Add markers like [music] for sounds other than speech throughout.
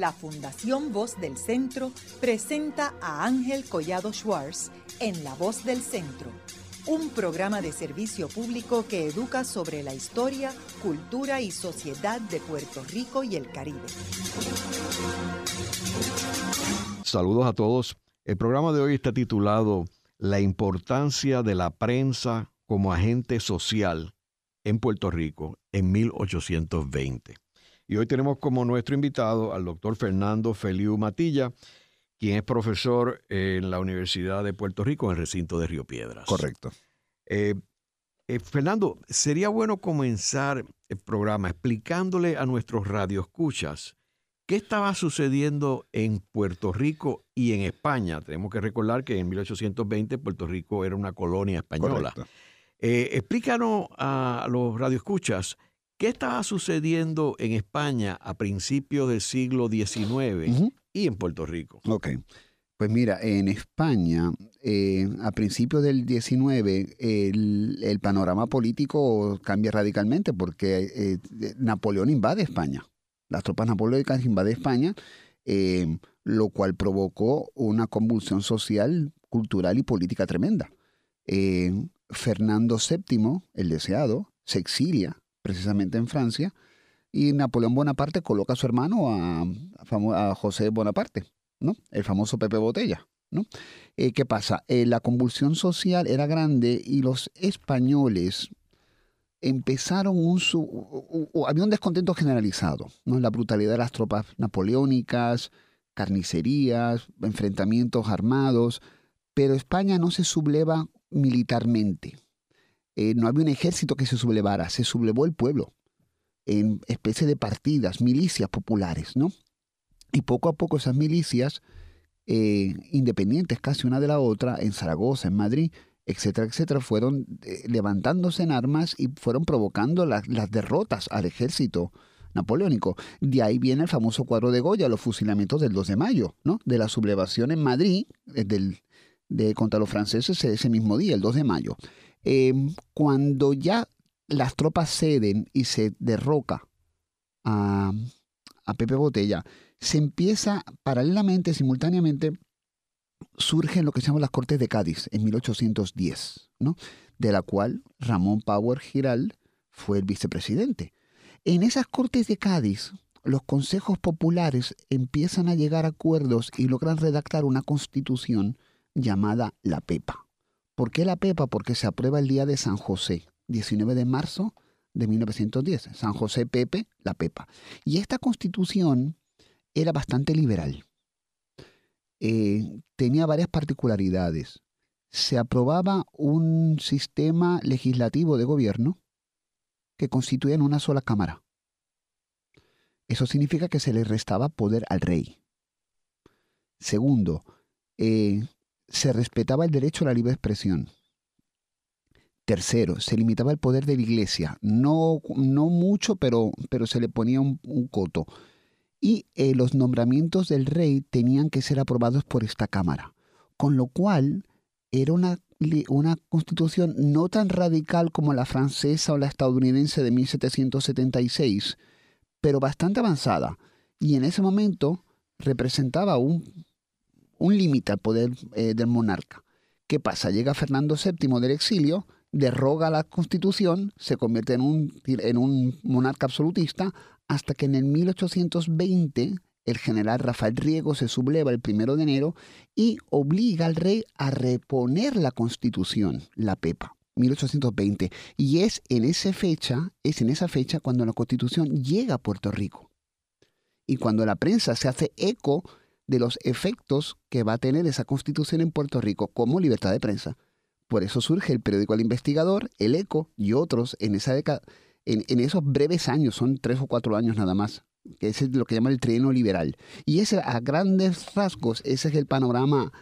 la Fundación Voz del Centro presenta a Ángel Collado Schwartz en La Voz del Centro, un programa de servicio público que educa sobre la historia, cultura y sociedad de Puerto Rico y el Caribe. Saludos a todos. El programa de hoy está titulado La importancia de la prensa como agente social en Puerto Rico en 1820. Y hoy tenemos como nuestro invitado al doctor Fernando Feliu Matilla, quien es profesor en la Universidad de Puerto Rico en el recinto de Río Piedras. Correcto. Eh, eh, Fernando, sería bueno comenzar el programa explicándole a nuestros radioescuchas qué estaba sucediendo en Puerto Rico y en España. Tenemos que recordar que en 1820 Puerto Rico era una colonia española. Eh, explícanos a los radioescuchas ¿Qué estaba sucediendo en España a principios del siglo XIX y en Puerto Rico? Ok. Pues mira, en España, eh, a principios del XIX, el, panorama político cambia radicalmente porque eh, Napoleón invade España. Las tropas napoleónicas invaden España, eh, lo cual provocó una convulsión social, cultural y política tremenda. Fernando VII, el deseado, se exilia precisamente en Francia, y Napoleón Bonaparte coloca a su hermano a, José Bonaparte, ¿no? El famoso Pepe Botella, ¿no? Eh, ¿Qué pasa? Eh, la convulsión social era grande y los españoles empezaron un... había un descontento generalizado, ¿no? La brutalidad de las tropas napoleónicas, carnicerías, enfrentamientos armados, pero España no se subleva militarmente. Eh, no había un ejército que se sublevara, se sublevó el pueblo en especie de partidas, milicias populares, ¿no? Y poco a poco esas milicias, eh, independientes casi una de la otra, en Zaragoza, en Madrid, etcétera, etcétera, fueron eh, levantándose en armas y fueron provocando las derrotas al ejército napoleónico. De ahí viene el famoso cuadro de Goya, los fusilamientos del 2 de mayo, ¿no? De la sublevación en Madrid, de, contra los franceses ese mismo día, el 2 de mayo. Em, cuando ya las tropas ceden y se derroca a, Pepe Botella, se empieza paralelamente, simultáneamente, surgen lo que se llaman las Cortes de Cádiz en 1810, ¿no? de la cual Ramón Power Giral fue el vicepresidente. En esas Cortes de Cádiz, los consejos populares empiezan a llegar a acuerdos y logran redactar una constitución llamada la PEPA. ¿Por qué la PEPA? Porque se aprueba el día de San José, 19 de marzo de 1910. San José Pepe, la PEPA. Y esta constitución era bastante liberal. Eh, tenía varias particularidades. Se aprobaba un sistema legislativo de gobierno que constituía en una sola cámara. Eso significa que se le restaba poder al rey. Segundo, eh, se respetaba el derecho a la libre expresión. Tercero, se limitaba el poder de la iglesia. No, no mucho, pero, pero se le ponía un, coto. Y eh, los nombramientos del rey tenían que ser aprobados por esta Cámara. Con lo cual, era una, una constitución no tan radical como la francesa o la estadounidense de 1776, pero bastante avanzada. Y en ese momento representaba un un límite al poder eh, del monarca. ¿Qué pasa? Llega Fernando VII del exilio, derroga la constitución, se convierte en un, en un monarca absolutista, hasta que en el 1820 el general Rafael Riego se subleva el primero de enero y obliga al rey a reponer la constitución, la PEPA. 1820 y es en esa fecha, es en esa fecha cuando la Constitución llega a Puerto Rico. Y cuando la prensa se hace eco de los efectos que va a tener esa constitución en Puerto Rico como libertad de prensa. Por eso surge el periódico El Investigador, El Eco y otros en esa década, en, esos breves años, son tres o cuatro años nada más, que es lo que llaman el trienio liberal. Y ese, a grandes rasgos, ese es el panorama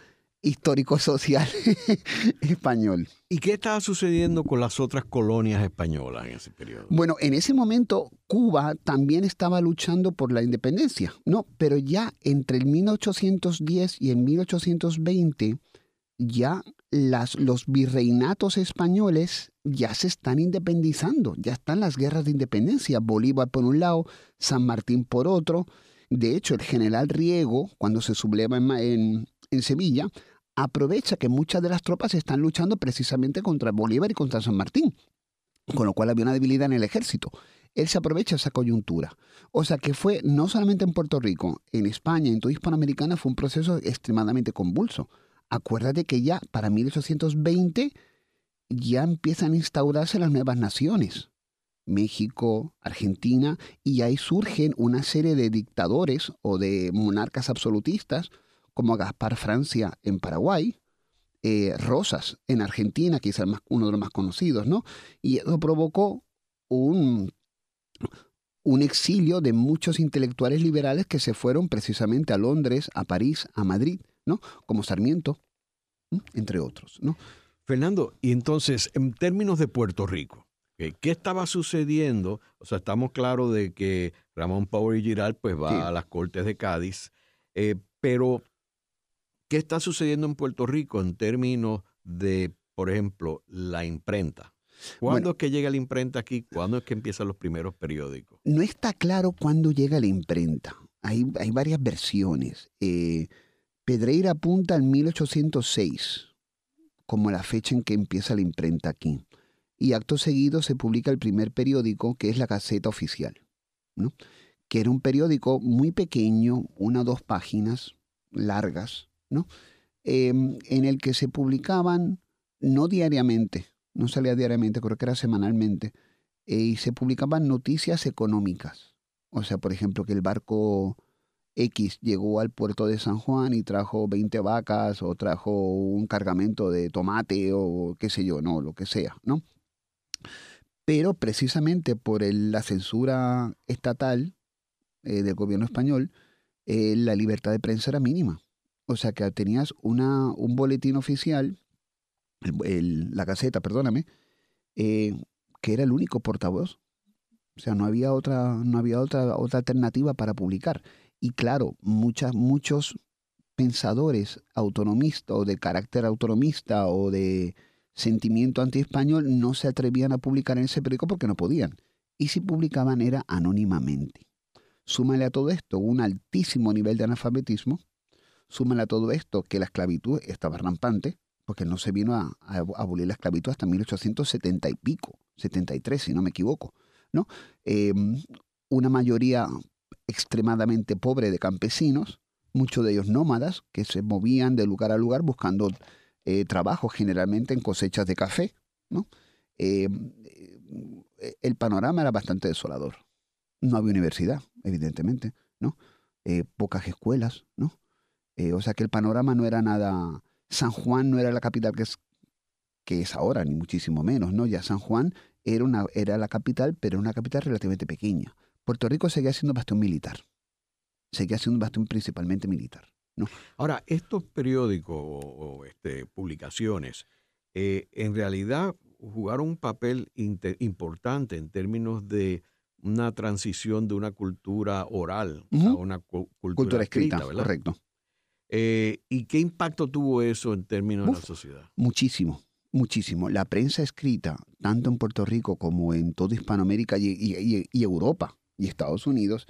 histórico-social [laughs] español. ¿Y qué estaba sucediendo con las otras colonias españolas en ese periodo? Bueno, en ese momento Cuba también estaba luchando por la independencia, ¿no? Pero ya entre el 1810 y el 1820, ya los virreinatos españoles ya se están independizando, ya están las guerras de independencia, Bolívar por un lado, San Martín por otro, De hecho, el general Riego, cuando se subleva en Sevilla, aprovecha que muchas de las tropas están luchando precisamente contra Bolívar y contra San Martín, con lo cual había una debilidad en el ejército. Él se aprovecha esa coyuntura. O sea que fue no solamente en Puerto Rico, en España, en toda Hispanoamericana, fue un proceso extremadamente convulso. Acuérdate que ya para 1820 ya empiezan a instaurarse las nuevas naciones. México, Argentina, y ahí surgen una serie de dictadores o de monarcas absolutistas, como Gaspar Francia en Paraguay, eh, Rosas en Argentina, quizás uno de los más conocidos, ¿no? Y eso provocó un, un exilio de muchos intelectuales liberales que se fueron precisamente a Londres, a París, a Madrid, ¿no? Como Sarmiento, entre otros, ¿no? Fernando, y entonces, en términos de Puerto Rico, ¿qué estaba sucediendo? O sea, estamos claros de que Ramón Power y Giral pues va a las Cortes de Cádiz, eh, pero ¿qué está sucediendo en Puerto Rico en términos de, por ejemplo, la imprenta? ¿Cuándo es que llega la imprenta aquí? ¿Cuándo es que empiezan los primeros periódicos? No está claro cuándo llega la imprenta. Hay, hay varias versiones. Eh, Pedreira apunta al 1806 como la fecha en que empieza la imprenta aquí. Y acto seguido se publica el primer periódico, que es la Gaceta Oficial, ¿no? que era un periódico muy pequeño, una o dos páginas largas, Em, en el que se publicaban, no diariamente, no salía diariamente, creo que era semanalmente, eh, y se publicaban noticias económicas. O sea, por ejemplo, que el barco X llegó al puerto de San Juan y trajo 20 vacas o trajo un cargamento de tomate o qué sé yo, no, lo que sea, ¿no? Pero precisamente por la censura estatal eh, del gobierno español, eh, la libertad de prensa era mínima. O sea que tenías una, un boletín oficial, la caseta, perdóname, eh, que era el único portavoz. O sea, no había otra, no había otra, otra alternativa para publicar. Y claro, muchas, muchos pensadores autonomistas o de carácter autonomista o de sentimiento anti-español no se atrevían a publicar en ese periódico porque no podían. Y si publicaban era anónimamente. Súmale a todo esto un altísimo nivel de analfabetismo. Súmale a todo esto que la esclavitud estaba rampante, porque no se vino a, abolir la esclavitud hasta 1870 y pico, 73 si no me equivoco. ¿no? Em, una mayoría extremadamente pobre de campesinos, muchos de ellos nómadas, que se movían de lugar a lugar buscando eh, trabajo, generalmente en cosechas de café. ¿no? Eh, el panorama era bastante desolador. No había universidad, evidentemente, ¿no? Eh, pocas escuelas, ¿no? O sea que el panorama no era nada. San Juan no era la capital que es, que es ahora, ni muchísimo menos, ¿no? Ya San Juan era, una, era la capital, pero una capital relativamente pequeña. Puerto Rico seguía siendo bastión militar. Seguía siendo un bastión principalmente militar. ¿no? Ahora, estos periódicos o, este, publicaciones, eh, en realidad jugaron un papel importante en términos de una transición de una cultura oral a una cultura, escrita, ¿verdad? Correcto. Eh, ¿Y qué impacto tuvo eso en términos de la sociedad? Muchísimo, muchísimo. La prensa escrita, tanto en Puerto Rico como en toda Hispanoamérica y Europa, y Estados Unidos,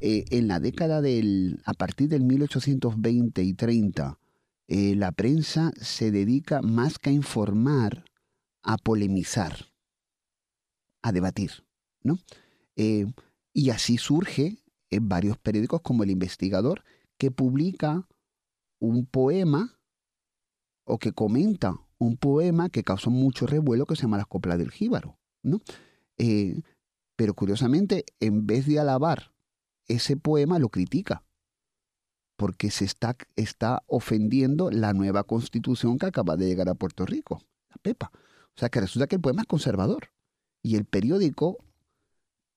eh, en la década del, a partir del 1820 y 30, eh, la prensa se dedica más que a informar, a polemizar, a debatir, ¿no? Y así surge en varios periódicos como El Investigador, que publica un poema o que comenta un poema que causó mucho revuelo que se llama Las Coplas del Jíbaro, ¿no? Pero curiosamente, en vez de alabar ese poema, lo critica. Porque se está, está ofendiendo la nueva constitución que acaba de llegar a Puerto Rico, la PEPA. O sea que resulta que el poema es conservador. Y el periódico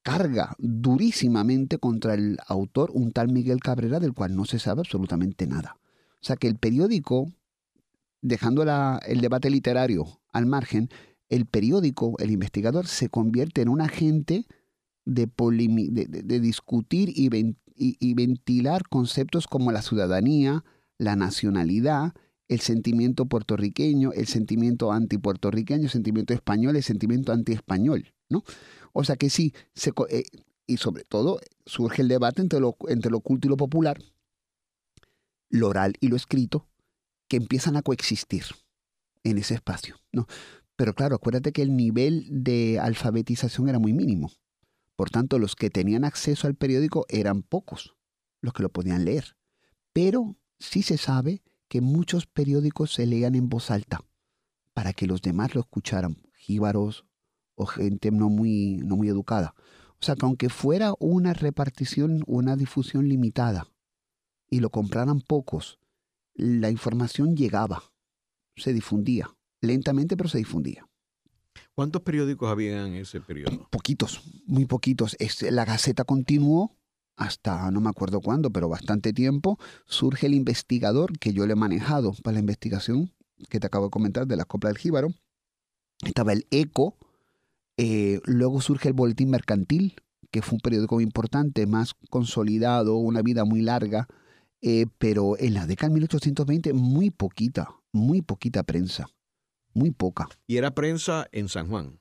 carga durísimamente contra el autor, un tal Miguel Cabrera, del cual no se sabe absolutamente nada. O sea que el periódico, dejando el debate literario al margen, el periódico, el investigador, se convierte en un agente de, de, discutir y, ventilar conceptos como la ciudadanía, la nacionalidad, el sentimiento puertorriqueño, el sentimiento antipuertorriqueño, el sentimiento español, el sentimiento antiespañol, ¿no? O sea que sí, eh, y sobre todo surge el debate entre lo, entre lo oculto y lo popular, lo oral y lo escrito, que empiezan a coexistir en ese espacio. ¿no? Pero claro, acuérdate que el nivel de alfabetización era muy mínimo. Por tanto, los que tenían acceso al periódico eran pocos, los que lo podían leer. Pero sí se sabe que muchos periódicos se leían en voz alta para que los demás lo escucharan, jíbaros o gente no muy, no muy educada. O sea que aunque fuera una repartición, una difusión limitada y lo compraran pocos, la información llegaba, se difundía, lentamente pero se difundía. ¿Cuántos periódicos había en ese periodo? Poquitos, muy poquitos. La Gaceta continuó hasta no me acuerdo cuándo, pero bastante tiempo. Surge el investigador que yo le he manejado para la investigación que te acabo de comentar de la Copla del Jíbaro. Estaba el ECO. Eh, luego surge el Boletín Mercantil, que fue un periódico muy importante, más consolidado, una vida muy larga. Eh, pero en la década de 1820, muy poquita, muy poquita prensa muy poca. ¿Y era prensa en San Juan?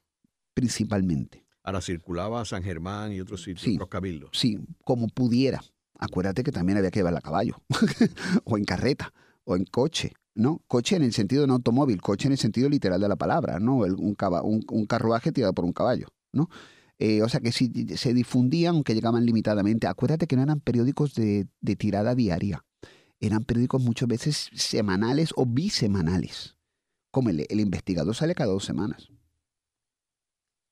Principalmente. Ahora circulaba a San Germán y otros sitios, los cabildos. Sí, como pudiera. Acuérdate que también había que llevarla a caballo, [laughs] o en carreta, o en coche, ¿no? Coche en el sentido de un automóvil, coche en el sentido literal de la palabra, ¿no? un, un, carruaje tirado por un caballo, ¿no? Eh, o sea que sí, se difundían, aunque llegaban limitadamente. Acuérdate que no eran periódicos de, de tirada diaria, eran periódicos muchas veces semanales o bisemanales como el, investigador sale cada dos semanas.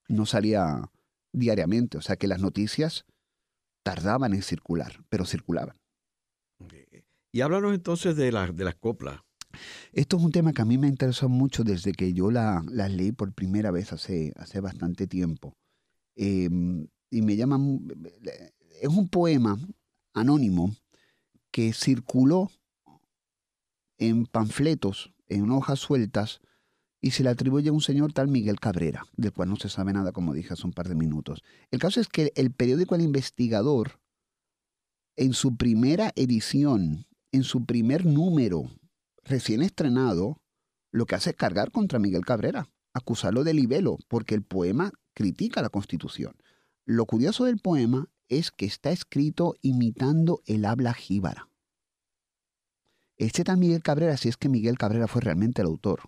No salía diariamente, o sea que las noticias tardaban en circular, pero circulaban. Y háblanos entonces de, de las coplas. Esto es un tema que a mí me interesó mucho desde que yo las la leí por primera vez hace, hace bastante tiempo. Em, y me llama... Es un poema anónimo que circuló en panfletos en hojas sueltas y se le atribuye a un señor tal Miguel Cabrera, del cual no se sabe nada, como dije hace un par de minutos. El caso es que el periódico El Investigador, en su primera edición, en su primer número, recién estrenado, lo que hace es cargar contra Miguel Cabrera, acusarlo de libelo, porque el poema critica la Constitución. Lo curioso del poema es que está escrito imitando el habla jíbara. Este tal Miguel Cabrera, si es que Miguel Cabrera fue realmente el autor,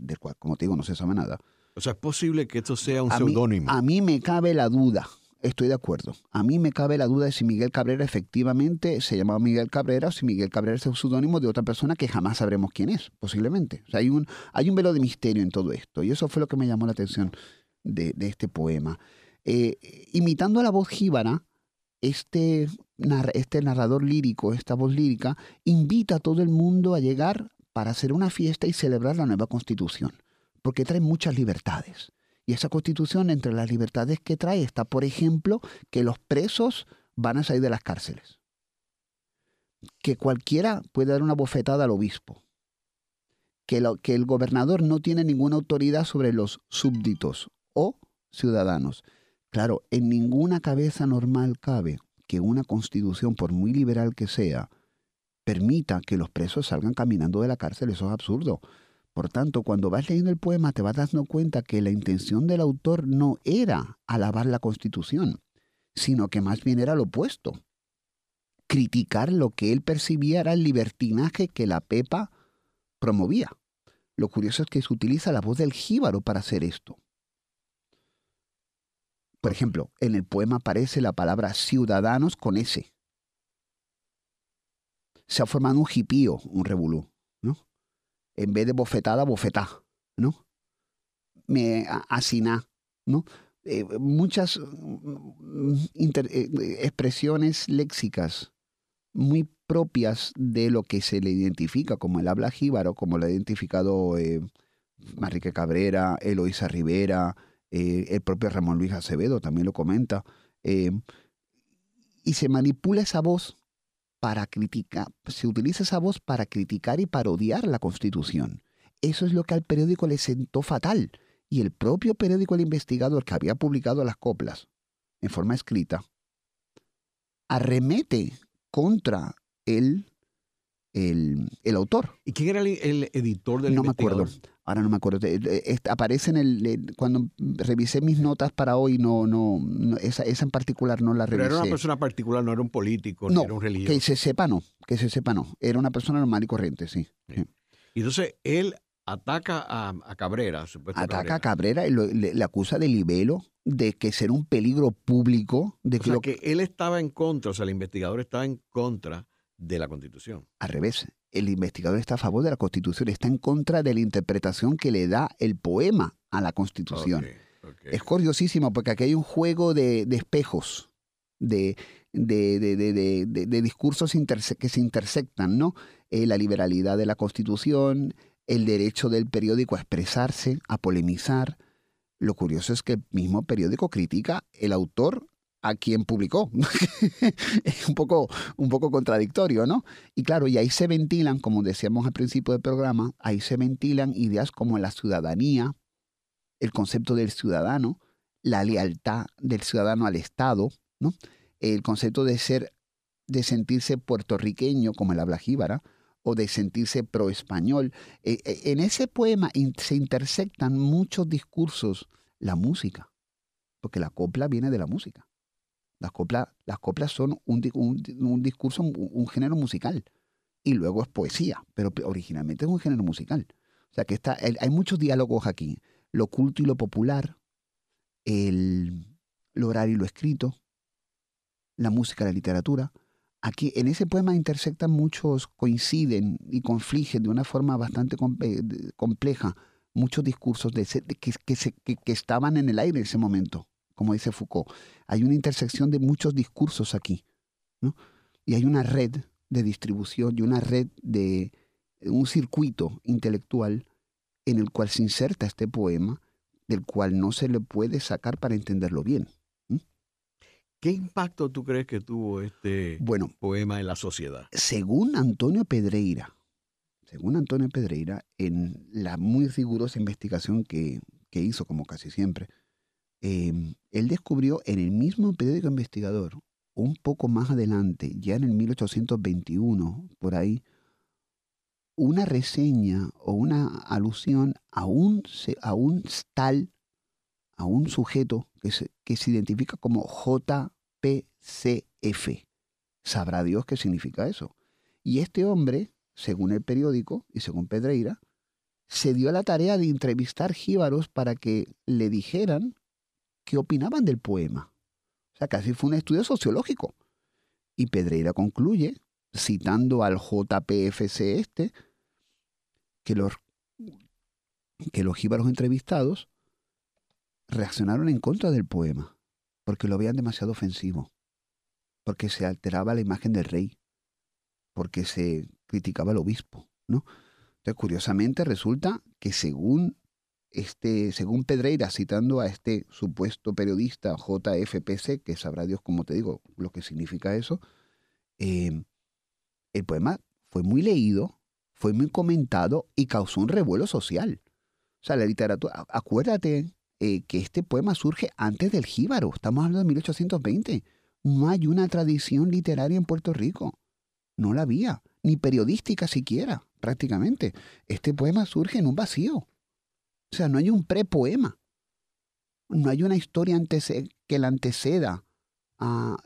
del cual, como te digo, no se sabe nada. O sea, es posible que esto sea un seudónimo. A mí me cabe la duda, estoy de acuerdo. A mí me cabe la duda de si Miguel Cabrera efectivamente se llamaba Miguel Cabrera o si Miguel Cabrera es un seudónimo de otra persona que jamás sabremos quién es, posiblemente. O sea, hay un, hay un velo de misterio en todo esto. Y eso fue lo que me llamó la atención de, este poema. Eh, imitando a la voz jíbara, este, este narrador lírico, esta voz lírica, invita a todo el mundo a llegar para hacer una fiesta y celebrar la nueva constitución, porque trae muchas libertades. Y esa constitución, entre las libertades que trae, está, por ejemplo, que los presos van a salir de las cárceles, que cualquiera puede dar una bofetada al obispo, que, que el gobernador no tiene ninguna autoridad sobre los súbditos o ciudadanos, Claro, en ninguna cabeza normal cabe que una constitución, por muy liberal que sea, permita que los presos salgan caminando de la cárcel. Eso es absurdo. Por tanto, cuando vas leyendo el poema te vas dando cuenta que la intención del autor no era alabar la constitución, sino que más bien era lo opuesto. Criticar lo que él percibía era el libertinaje que la Pepa promovía. Lo curioso es que se utiliza la voz del jíbaro para hacer esto. Por ejemplo, en el poema aparece la palabra ciudadanos con S. Se ha formado un jipío, un revolú, ¿no? En vez de bofetada, bofetá, ¿no? Me asina, ¿no? Eh, muchas mm, eh, expresiones léxicas muy propias de lo que se le identifica como el habla jíbaro, como lo ha identificado eh, Cabrera, Eloísa Rivera, eh, el propio Ramón Luis Acevedo también lo comenta, eh, y se manipula esa voz para criticar, se utiliza esa voz para criticar y parodiar la Constitución. Eso es lo que al periódico le sentó fatal. Y el propio periódico El Investigador, que había publicado las coplas en forma escrita, arremete contra el el, el autor. ¿Y quién era el, el editor del No me acuerdo. Ahora no me acuerdo. Eh, eh, aparece en el. Cuando revisé mis notas para hoy, no, no, no, esa, esa en particular no la Pero revisé. era una persona particular, no era un político, No, era un religioso. que se sepa no, que se sepa no. Era una persona normal y corriente, sí. Sí. Y entonces él ataca a, a Cabrera, supuesto Ataca a Cabrera. Cabrera y lo- le, le acusa de libelo, de que ser un peligro público, de O que sea, lo que él estaba en contra, o sea, el investigador estaba en contra de la Constitución. al revés. El investigador está a favor de la Constitución, está en contra de la interpretación que le da el poema a la Constitución. Es curiosísimo porque aquí hay un juego de, de espejos, de, de, de- de- de- de- de discursos interse- que se intersectan, ¿no? Eh, la liberalidad de la Constitución, el derecho del periódico a expresarse, a polemizar. Lo curioso es que el mismo periódico critica el autor a quien publicó. es [laughs] un poco, un poco contradictorio, ¿no? Y claro, y ahí se ventilan, como decíamos al principio del programa, ahí se ventilan ideas como la ciudadanía, el concepto del ciudadano, la lealtad del ciudadano al Estado, ¿no? El concepto de ser, de sentirse puertorriqueño, como el habla jíbara, o de sentirse pro-español. Eh, eh, en ese poema se intersectan muchos discursos, la música, porque la copla viene de la música. Las coplas, las coplas son un, un di- un discurso, un, género musical, y luego es poesía, pero pe- originalmente es un género musical. O sea que está, hay muchos diálogos aquí lo culto y lo popular, el, lo oral y lo escrito, la música, la literatura. Aquí en ese poema intersectan muchos, coinciden y confligen de una forma bastante eh, compleja muchos discursos de ese- que- que estaban en el aire en ese momento, como dice Foucault. Hay una intersección de muchos discursos aquí, ¿no? Y hay una red de distribución y una red de un circuito intelectual en el cual se inserta este poema, del cual no se le puede sacar para entenderlo bien. ¿Qué impacto tú crees que tuvo este Bueno, poema en la sociedad? según Antonio Pedreira, según Antonio Pedreira, en la muy rigurosa investigación que, que hizo, como casi siempre, eh, él descubrió en el mismo periódico investigador, un poco más adelante, ya en el 1821, por ahí, una reseña o una alusión a un, a un tal, a un sujeto que se, que se identifica como JPCF. Sabrá Dios qué significa eso. Y este hombre, según el periódico y según Pedreira, se dio a la tarea de entrevistar jíbaros para que le dijeran qué opinaban del poema. O sea, casi fue un estudio sociológico. Y Pedreira concluye, citando al JPFC este, que los, que los jíbaros entrevistados reaccionaron en contra del poema, porque lo veían demasiado ofensivo, porque se alteraba la imagen del rey, porque se criticaba al obispo, ¿no? Entonces, curiosamente, resulta que según este, según Pedreira, citando a este supuesto periodista JFPC, que sabrá Dios, como te digo, lo que significa eso, eh, el poema fue muy leído, fue muy comentado y causó un revuelo social. O sea, la literatura, acuérdate eh, que este poema surge antes del jíbaro, estamos hablando de 1820. No hay una tradición literaria en Puerto Rico, no la había, ni periodística siquiera, prácticamente. Este poema surge en un vacío. O sea, no hay un prepoema. No hay una historia que la anteceda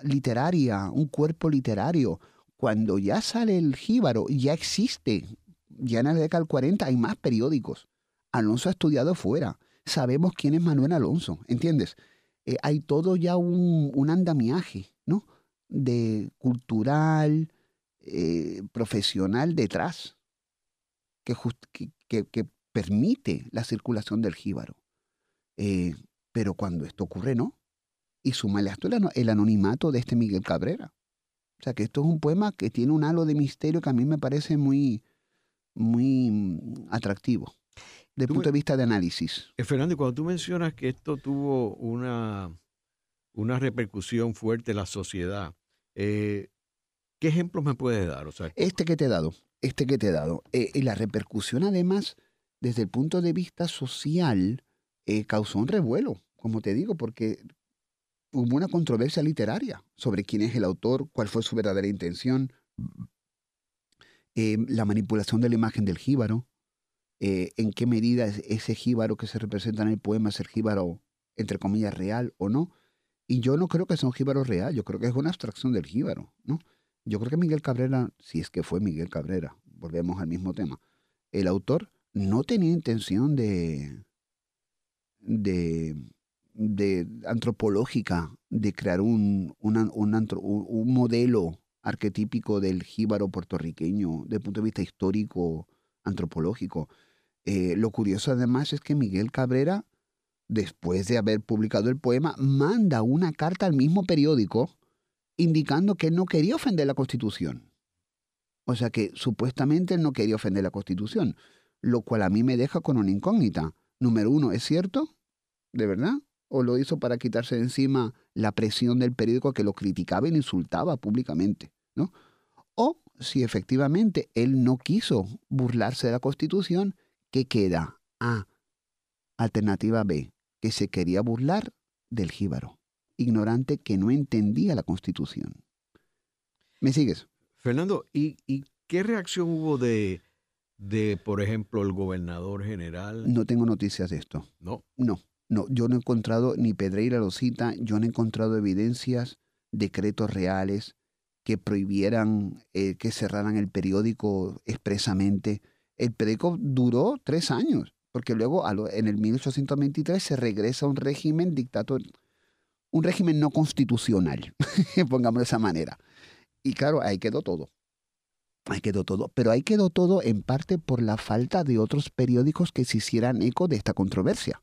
literaria, un cuerpo literario. Cuando ya sale el jíbaro, ya existe. Ya en la década del 40 hay más periódicos. Alonso ha estudiado fuera. Sabemos quién es Manuel Alonso, ¿entiendes? Eh, hay todo ya un, andamiaje, ¿no? De cultural, eh, profesional detrás, que, jus- que- que- que permite la circulación del jíbaro. Eh, pero cuando esto ocurre, no. Y súmale a esto el, ano- el anonimato de este Miguel Cabrera. O sea que esto es un poema que tiene un halo de misterio que a mí me parece muy, muy mm, atractivo. Desde el punto de vista de análisis. Eh, Fernando, cuando tú mencionas que esto tuvo una, una repercusión fuerte en la sociedad, eh, ¿qué ejemplos me puedes dar? O sea, Este que te he dado, este que te he dado. eh, y la repercusión además, desde el punto de vista social, eh, causó un revuelo, como te digo, porque hubo una controversia literaria sobre quién es el autor, cuál fue su verdadera intención. eh, la manipulación de la imagen del jíbaro, eh, en qué medida ese jíbaro que se representa en el poema es el jíbaro, entre comillas, real o no. Y yo no creo que sea un jíbaro real, yo creo que es una abstracción del jíbaro, ¿no? Yo creo que Miguel Cabrera, si es que fue Miguel Cabrera, volvemos al mismo tema, el autor no tenía intención de, de, antropológica, de crear un, un modelo arquetípico del jíbaro puertorriqueño desde el punto de vista histórico, antropológico. Eh, lo curioso además es que Miguel Cabrera, después de haber publicado el poema, manda una carta al mismo periódico indicando que él no quería ofender la Constitución. O sea que supuestamente él no quería ofender la Constitución, lo cual a mí me deja con una incógnita. Número uno, ¿es cierto? ¿De verdad? ¿O lo hizo para quitarse de encima la presión del periódico que lo criticaba y lo insultaba públicamente? ¿no? O si efectivamente él no quiso burlarse de la Constitución, ¿qué queda? A. Alternativa B, que se quería burlar del jíbaro, ignorante que no entendía la Constitución. ¿Me sigues? Fernando, ¿y, qué reacción hubo de, de, por ejemplo, el gobernador general? No tengo noticias de esto. No. No, no. Yo no he encontrado, ni Pedreira lo cita, yo no he encontrado evidencias, decretos reales que prohibieran eh, que cerraran el periódico expresamente. El periódico duró tres años, porque luego en el 1823 se regresa a un régimen dictator, un régimen no constitucional, [laughs] pongámoslo de esa manera. Y claro, ahí quedó todo. Ahí quedó todo. Pero ahí quedó todo en parte por la falta de otros periódicos que se hicieran eco de esta controversia.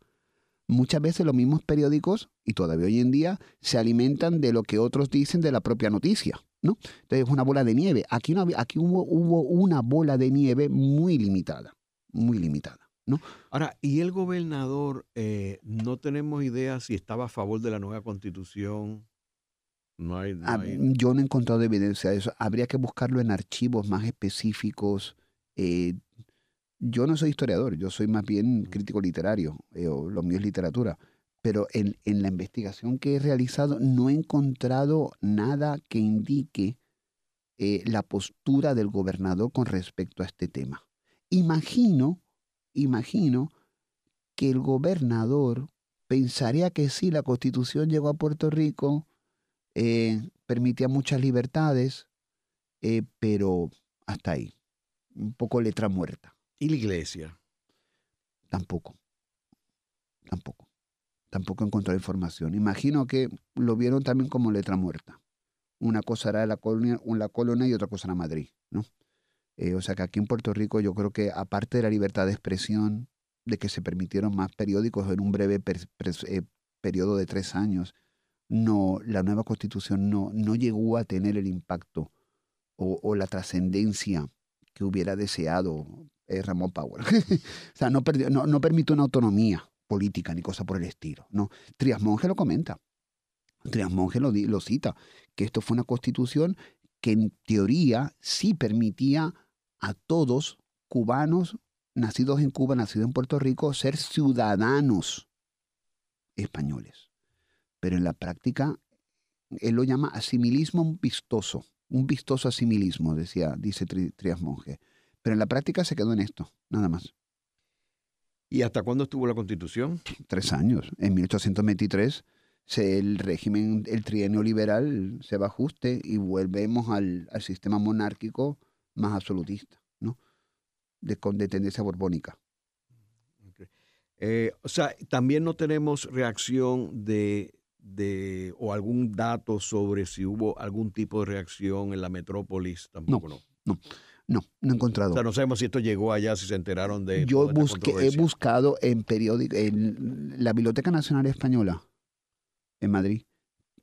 Muchas veces los mismos periódicos, y todavía hoy en día, se alimentan de lo que otros dicen de la propia noticia. ¿no? Entonces, una bola de nieve. Aquí, no aquí hubo, hubo una bola de nieve muy limitada, muy limitada. ¿No? Ahora, ¿y el gobernador eh, no tenemos idea si estaba a favor de la nueva constitución? No hay, ah, Yo no he encontrado evidencia de eso. Habría que buscarlo en archivos más específicos. Eh, yo no soy historiador, yo soy más bien crítico literario, eh, o lo mío es literatura. Pero en, en, la investigación que he realizado no he encontrado nada que indique eh, la postura del gobernador con respecto a este tema. Imagino, imagino que el gobernador pensaría que sí, la constitución llegó a Puerto Rico, eh, permitía muchas libertades, eh, pero hasta ahí. Un poco letra muerta. ¿Y la iglesia? Tampoco. Tampoco. Tampoco encontró información. Imagino que lo vieron también como letra muerta. Una cosa era la colonia, la colonia y otra cosa era Madrid, ¿no? Eh, o sea que aquí en Puerto Rico yo creo que aparte de la libertad de expresión, de que se permitieron más periódicos en un breve periodo de tres años, no, la nueva constitución no, no llegó a tener el impacto o, la trascendencia que hubiera deseado eh, Ramón Power. [laughs] o sea, no, perdió, no, permitió una autonomía política ni cosa por el estilo. ¿no? Trias Monge lo comenta. Trias Monge lo, lo cita, que esto fue una constitución que en teoría sí permitía a todos cubanos nacidos en Cuba, nacidos en Puerto Rico, ser ciudadanos españoles pero en la práctica él lo llama asimilismo vistoso, un vistoso asimilismo, decía, dice Trias Monge. Pero en la práctica se quedó en esto, nada más. ¿Y hasta cuándo estuvo la Constitución? Tres años. En 1823 el régimen, el trienio liberal se va a ajuste y volvemos al, sistema monárquico más absolutista, ¿no? De, de tendencia borbónica. Eh, o sea, también no tenemos reacción de de o algún dato sobre si hubo algún tipo de reacción en la metrópolis? Tampoco no. No, no, no, he encontrado. O sea, no sabemos si esto llegó allá, si se enteraron de. Yo busqué, he buscado en periódico, en la Biblioteca Nacional Española en Madrid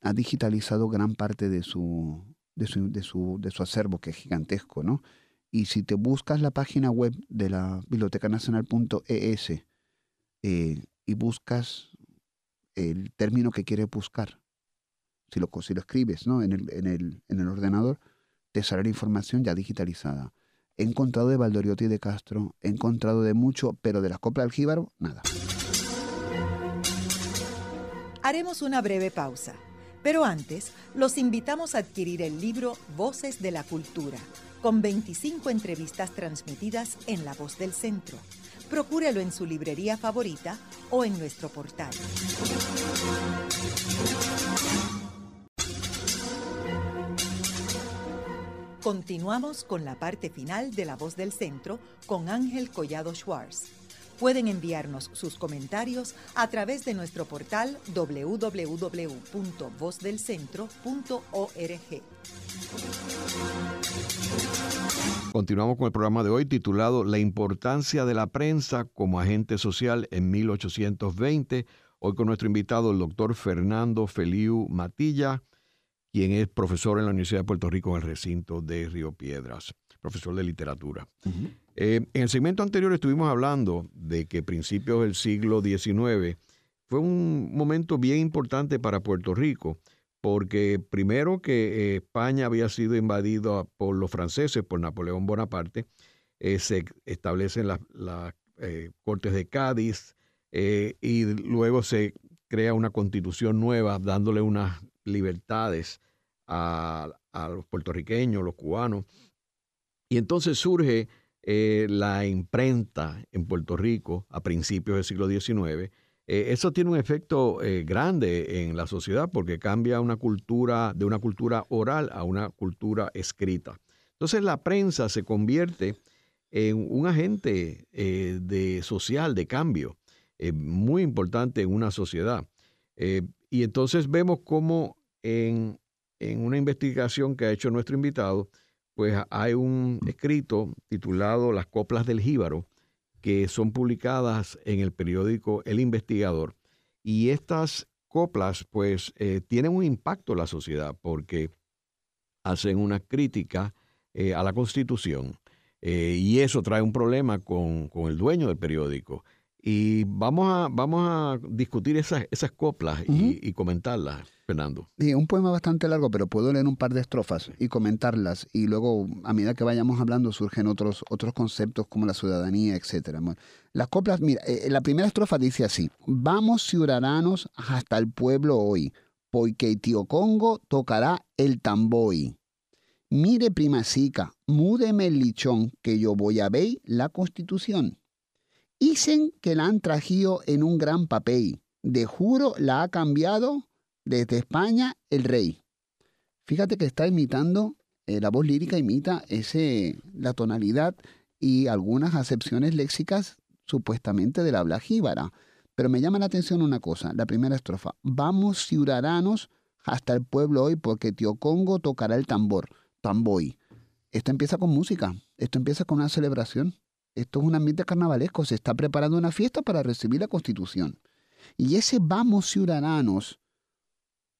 ha digitalizado gran parte de su, de su, de su, de su acervo, que es gigantesco, ¿no? Y si te buscas la página web de la Biblioteca Nacional.es eh, y buscas el término que quieres buscar. Si lo, si lo escribes ¿no? en, el, en, el, en el ordenador, te sale la información ya digitalizada. He encontrado de Valdoriotti y de Castro, he encontrado de mucho, pero de las coplas del jíbaro, nada. Haremos una breve pausa, pero antes los invitamos a adquirir el libro Voces de la Cultura con 25 entrevistas transmitidas en La Voz del Centro. Procúrelo en su librería favorita o en nuestro portal. Continuamos con la parte final de La Voz del Centro con Ángel Collado Schwartz. Pueden enviarnos sus comentarios a través de nuestro portal www.vozdelcentro.org. Continuamos con el programa de hoy titulado La importancia de la prensa como agente social en 1820. Hoy con nuestro invitado, el doctor Fernando Feliu Matilla, quien es profesor en la Universidad de Puerto Rico en el recinto de Río Piedras, profesor de literatura. Eh, en el segmento anterior estuvimos hablando de que principios del siglo XIX fue un momento bien importante para Puerto Rico, porque primero que eh, España había sido invadido por los franceses, por Napoleón Bonaparte, eh, se establecen las, Cortes de Cádiz y luego se crea una constitución nueva dándole unas libertades a, los puertorriqueños, los cubanos. Y entonces surge eh, la imprenta en Puerto Rico a principios del siglo XIX. Eh, eso tiene un efecto eh, grande en la sociedad porque cambia una cultura de una cultura oral a una cultura escrita. Entonces la prensa se convierte en un agente de social de cambio muy importante en una sociedad. y entonces vemos cómo en, una investigación que ha hecho nuestro invitado, pues hay un escrito titulado Las coplas del jíbaro, que son publicadas en el periódico El Investigador. Y estas coplas, pues, eh, tienen un impacto en la sociedad porque hacen una crítica eh, a la Constitución. Eh, y eso trae un problema con, con el dueño del periódico. Y vamos a, vamos a discutir esas, esas coplas y, comentarlas, Fernando. Sí, un poema bastante largo, pero puedo leer un par de estrofas y comentarlas. Y luego, a medida que vayamos hablando, surgen otros, otros conceptos como la ciudadanía, etc. las coplas, mira, eh, la primera estrofa dice así: Vamos ciudadanos hasta el pueblo hoy, porque tío Congo tocará el tamboy. Mire, primacica, múdeme el lichón, que yo voy a ver la constitución. Dicen que la han trajido en un gran papel. De juro la ha cambiado desde España el rey. Fíjate que está imitando, eh, la voz lírica imita ese, la tonalidad y algunas acepciones léxicas supuestamente del habla jíbara. Pero me llama la atención una cosa, la primera estrofa. Vamos ciudadanos hasta el pueblo hoy porque Tío Congo tocará el tambor, tamboy. Esto empieza con música, esto empieza con una celebración. Esto es un ambiente carnavalesco, se está preparando una fiesta para recibir la constitución. Y ese vamos ciudadanos,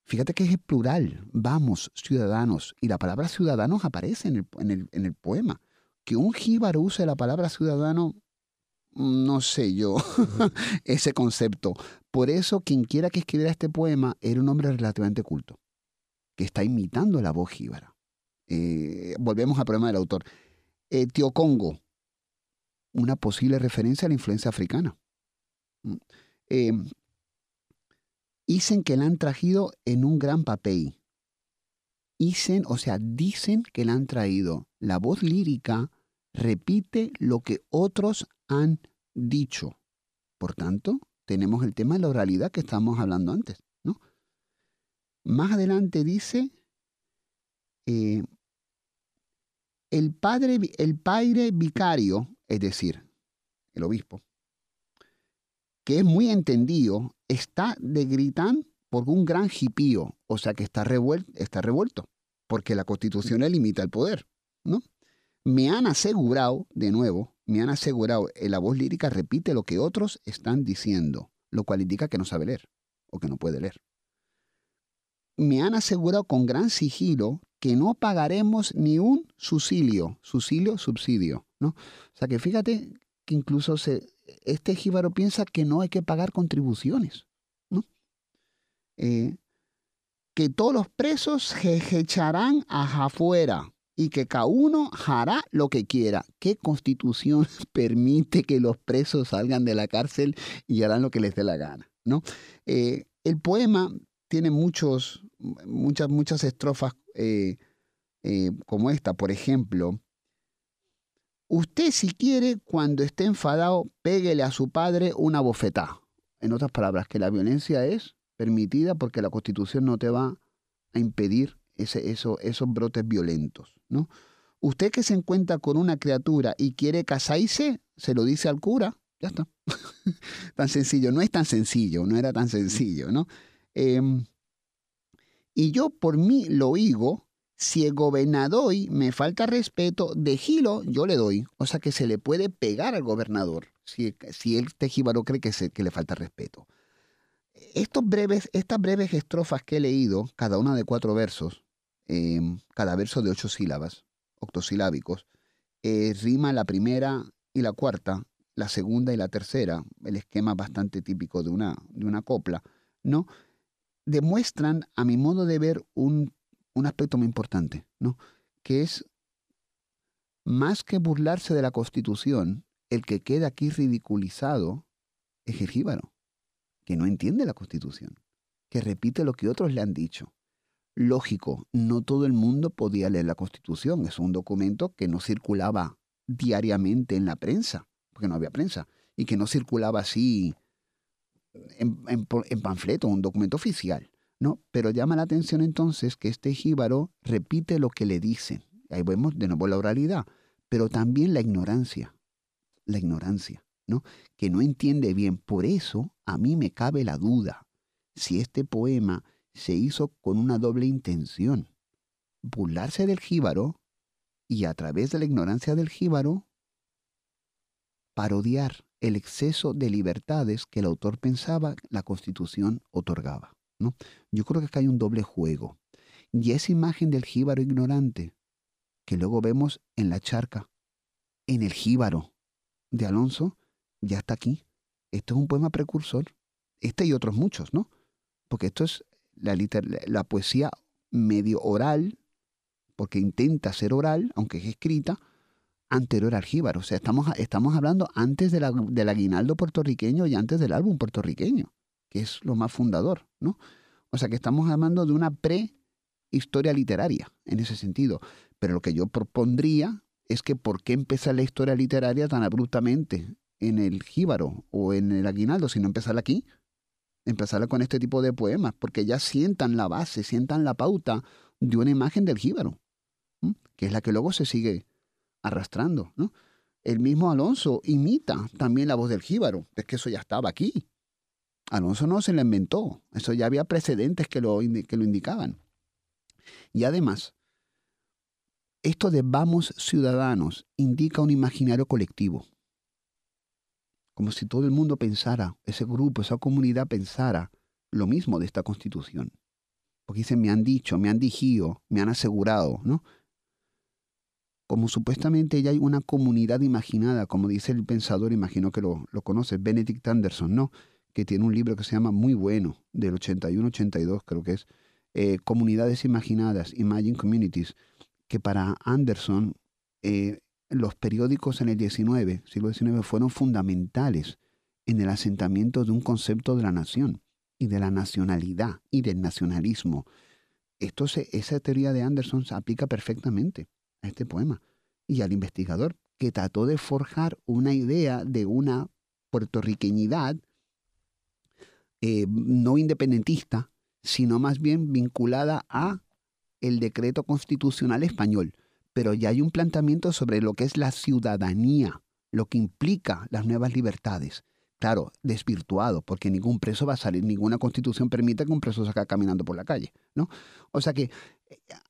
fíjate que es plural, vamos ciudadanos, y la palabra ciudadanos aparece en el, en el, poema. Que un jíbaro use la palabra ciudadano, no sé yo, [laughs] ese concepto. Por eso quien quiera que escribiera este poema era un hombre relativamente culto, que está imitando la voz jíbara. Eh, volvemos al problema del autor. Eh, Congo una posible referencia a la influencia africana. Eh, dicen que la han traído en un gran papel. Dicen, o sea, dicen que la han traído. La voz lírica repite lo que otros han dicho. Por tanto, tenemos el tema de la oralidad que estábamos hablando antes. ¿no? Más adelante dice, eh, el, padre, el padre vicario es decir, el obispo, que es muy entendido, está de gritan por un gran jipío, o sea que está revuelto, está revuelto, porque la constitución le limita el poder, ¿no? Me han asegurado, de nuevo, me han asegurado, eh, la voz lírica repite lo que otros están diciendo, lo cual indica que no sabe leer o que no puede leer. Me han asegurado con gran sigilo que no pagaremos ni un subsidio, subsidio, subsidio, ¿no? O sea que fíjate que incluso este jíbaro piensa que no hay que pagar contribuciones, ¿no? Eh, que todos los presos echarán afuera y que cada uno hará lo que quiera. ¿Qué constitución [laughs] permite que los presos salgan de la cárcel y harán lo que les dé la gana? ¿no? Eh, el poema tiene muchos, muchas, muchas estrofas eh, eh, como esta, por ejemplo, Usted si quiere, cuando esté enfadado, péguele a su padre una bofetada. En otras palabras, que la violencia es permitida porque la Constitución no te va a impedir ese, eso, esos brotes violentos, ¿no? Usted que se encuentra con una criatura y quiere casarse, se lo dice al cura, ya está. [laughs] tan sencillo, no es tan sencillo, no era tan sencillo, ¿no? Em, y yo por mí lo oigo, si el gobernador me falta respeto, de gilo yo le doy. O sea que se le puede pegar al gobernador si, si el tejíbaro cree que, se, que le falta respeto. Estos breves, estas breves estrofas que he leído, cada una de cuatro versos, em, cada verso de ocho sílabas, octosilábicos, eh, rima la primera y la cuarta, la segunda y la tercera, el esquema bastante típico de una, de una copla, ¿no? Demuestran, a mi modo de ver, un, un aspecto muy importante, ¿no? Que es, más que burlarse de la Constitución, el que queda aquí ridiculizado es el jíbaro, que no entiende la Constitución, que repite lo que otros le han dicho, Lógico, no todo el mundo podía leer la Constitución. Es un documento que no circulaba diariamente en la prensa, porque no había prensa, y que no circulaba así en, en, panfleto, un documento oficial. ¿no? Pero llama la atención entonces que este jíbaro repite lo que le dicen. Ahí vemos de nuevo la oralidad, pero también la ignorancia. La ignorancia, ¿no? Que no entiende bien. Por eso a mí me cabe la duda si este poema se hizo con una doble intención, burlarse del jíbaro y a través de la ignorancia del jíbaro, parodiar el exceso de libertades que el autor pensaba la constitución otorgaba. ¿no? Yo creo que acá hay un doble juego. Y esa imagen del jíbaro ignorante, que luego vemos en la charca, en el jíbaro de Alonso, ya está aquí. Esto es un poema precursor. Este y otros muchos, ¿no? Porque esto es la, la poesía medio oral, porque intenta ser oral, aunque es escrita, anterior al jíbaro. O sea, estamos, estamos hablando antes del aguinaldo puertorriqueño y antes del álbum puertorriqueño, que es lo más fundador, ¿no? O sea, que estamos hablando de una prehistoria literaria, en ese sentido. Pero lo que yo propondría es que por qué empezar la historia literaria tan abruptamente en el jíbaro o en el aguinaldo, sino empezar aquí, empezar con este tipo de poemas, porque ya sientan la base, sientan la pauta de una imagen del jíbaro, que es la que luego se sigue arrastrando. ¿no? El mismo Alonso imita también la voz del jíbaro, es que eso ya estaba aquí. Alonso no se lo inventó, eso ya había precedentes que lo, que lo indicaban. Y además, esto de vamos ciudadanos indica un imaginario colectivo como si todo el mundo pensara, ese grupo, esa comunidad pensara lo mismo de esta constitución. Porque dicen, me han dicho, me han dijido, me han asegurado, ¿no? Como supuestamente ya hay una comunidad imaginada, como dice el pensador, imagino que lo, lo conoce, Benedict Anderson, ¿no? Que tiene un libro que se llama muy bueno, del 81-82 creo que es, eh, Comunidades Imaginadas, Imagine Communities, que para Anderson eh, los periódicos en el XIX, siglo XIX, fueron fundamentales en el asentamiento de un concepto de la nación y de la nacionalidad y del nacionalismo. Esto esa teoría de Anderson se aplica perfectamente a este poema y al investigador que trató de forjar una idea de una puertorriqueñidad eh, no independentista, sino más bien vinculada a el decreto constitucional español pero ya hay un planteamiento sobre lo que es la ciudadanía, lo que implica las nuevas libertades. Claro, desvirtuado, porque ningún preso va a salir, ninguna constitución permite que un preso salga caminando por la calle, ¿no? O sea que,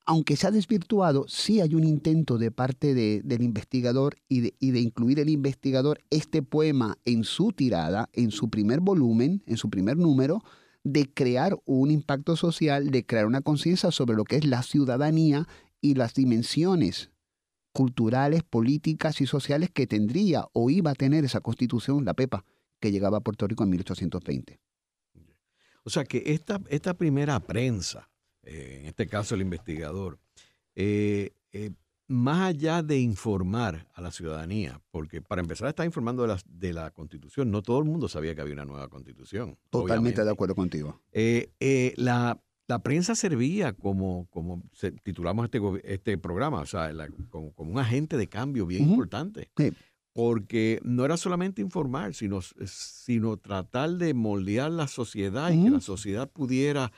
aunque se ha desvirtuado, sí hay un intento de parte del investigador y de, incluir el investigador este poema en su tirada, en su primer volumen, en su primer número, de crear un impacto social, de crear una conciencia sobre lo que es la ciudadanía y las dimensiones culturales, políticas y sociales que tendría o iba a tener esa constitución, la PEPA, que llegaba a Puerto Rico en 1820. O sea que esta primera prensa, eh, en este caso el investigador, eh, eh, más allá de informar a la ciudadanía, porque para empezar está informando de la, de la constitución, no todo el mundo sabía que había una nueva constitución. Totalmente de acuerdo contigo. la, la prensa servía como, como titulamos este, este programa, o sea, como, un agente de cambio bien importante. Porque no era solamente informar, sino, sino tratar de moldear la sociedad y que la sociedad pudiera,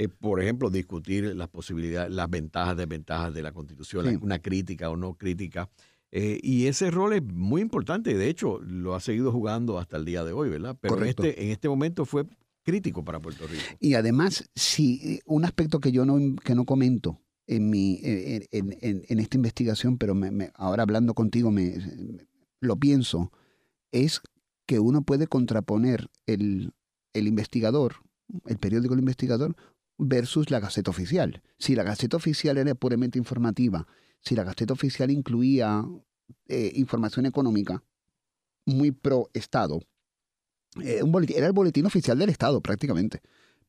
eh, por ejemplo, discutir las posibilidades, las ventajas, desventajas de la Constitución, una crítica o no crítica. Eh, y ese rol es muy importante, de hecho, lo ha seguido jugando hasta el día de hoy, ¿verdad? Pero este, en este momento fue crítico para Puerto Rico. Y además, si un aspecto que yo no, que no comento en, mi, en, en, en esta investigación, pero me, ahora hablando contigo me, lo pienso, es que uno puede contraponer el, el investigador, el periódico El Investigador, versus la Gaceta Oficial. Si la Gaceta Oficial era puramente informativa, si la Gaceta Oficial incluía eh, información económica muy pro Estado, eh, era el boletín oficial del Estado prácticamente.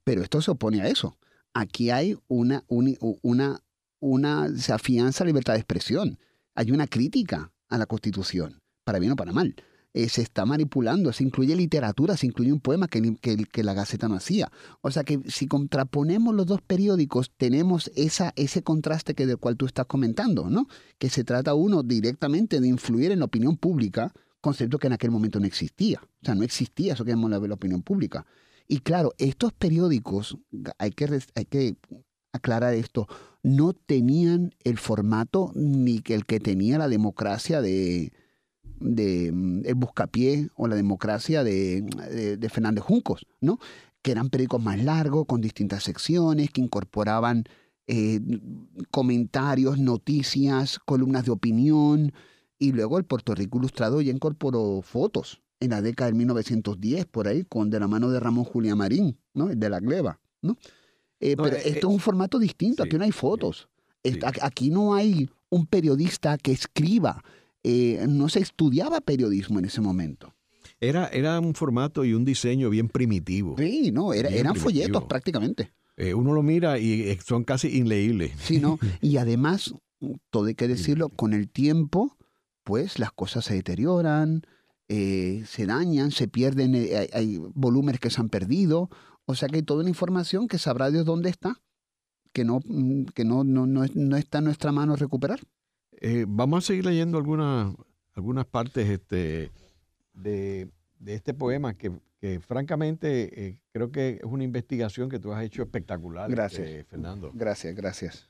Pero esto se opone a eso. Aquí hay una, una, una, se afianza la libertad de expresión. Hay una crítica a la Constitución, para bien o para mal. Eh, se está manipulando, se incluye literatura, se incluye un poema que, la Gaceta no hacía. O sea que si contraponemos los dos periódicos, tenemos esa, ese contraste que del cual tú estás comentando, ¿no? Que se trata uno directamente de influir en la opinión pública, concepto que en aquel momento no existía. O sea, no existía eso que llamamos la, opinión pública. Y claro, estos periódicos, hay que, hay que aclarar esto, no tenían el formato ni el que tenía la democracia de, de mm, el Buscapié o la democracia de, de, Fernández Juncos, ¿no? que eran periódicos más largos, con distintas secciones, que incorporaban eh, comentarios, noticias, columnas de opinión, y luego el Puerto Rico Ilustrado ya incorporó fotos en la década de 1910, por ahí, con de la mano de Ramón Julián Marín, ¿no? de la gleba. ¿no? Eh, pero eh, esto es un formato distinto, aquí no hay fotos. Aquí no hay un periodista que escriba. Eh, no se estudiaba periodismo en ese momento. Era, era un formato y un diseño bien primitivo. Sí, no, eran folletos prácticamente. uno lo mira y son casi inleíbles. Sí, ¿no? [laughs] Y además, todo hay que decirlo, con el tiempo pues las cosas se deterioran, eh, se dañan, se pierden, eh, hay, volúmenes que se han perdido, o sea que hay toda una información que sabrá Dios dónde está, que no, mm, que no, no, no, está en nuestra mano recuperar. Eh, vamos a seguir leyendo algunas, algunas partes este, de, este poema que, francamente creo que es una investigación que tú has hecho espectacular, gracias. Fernando. Gracias, gracias.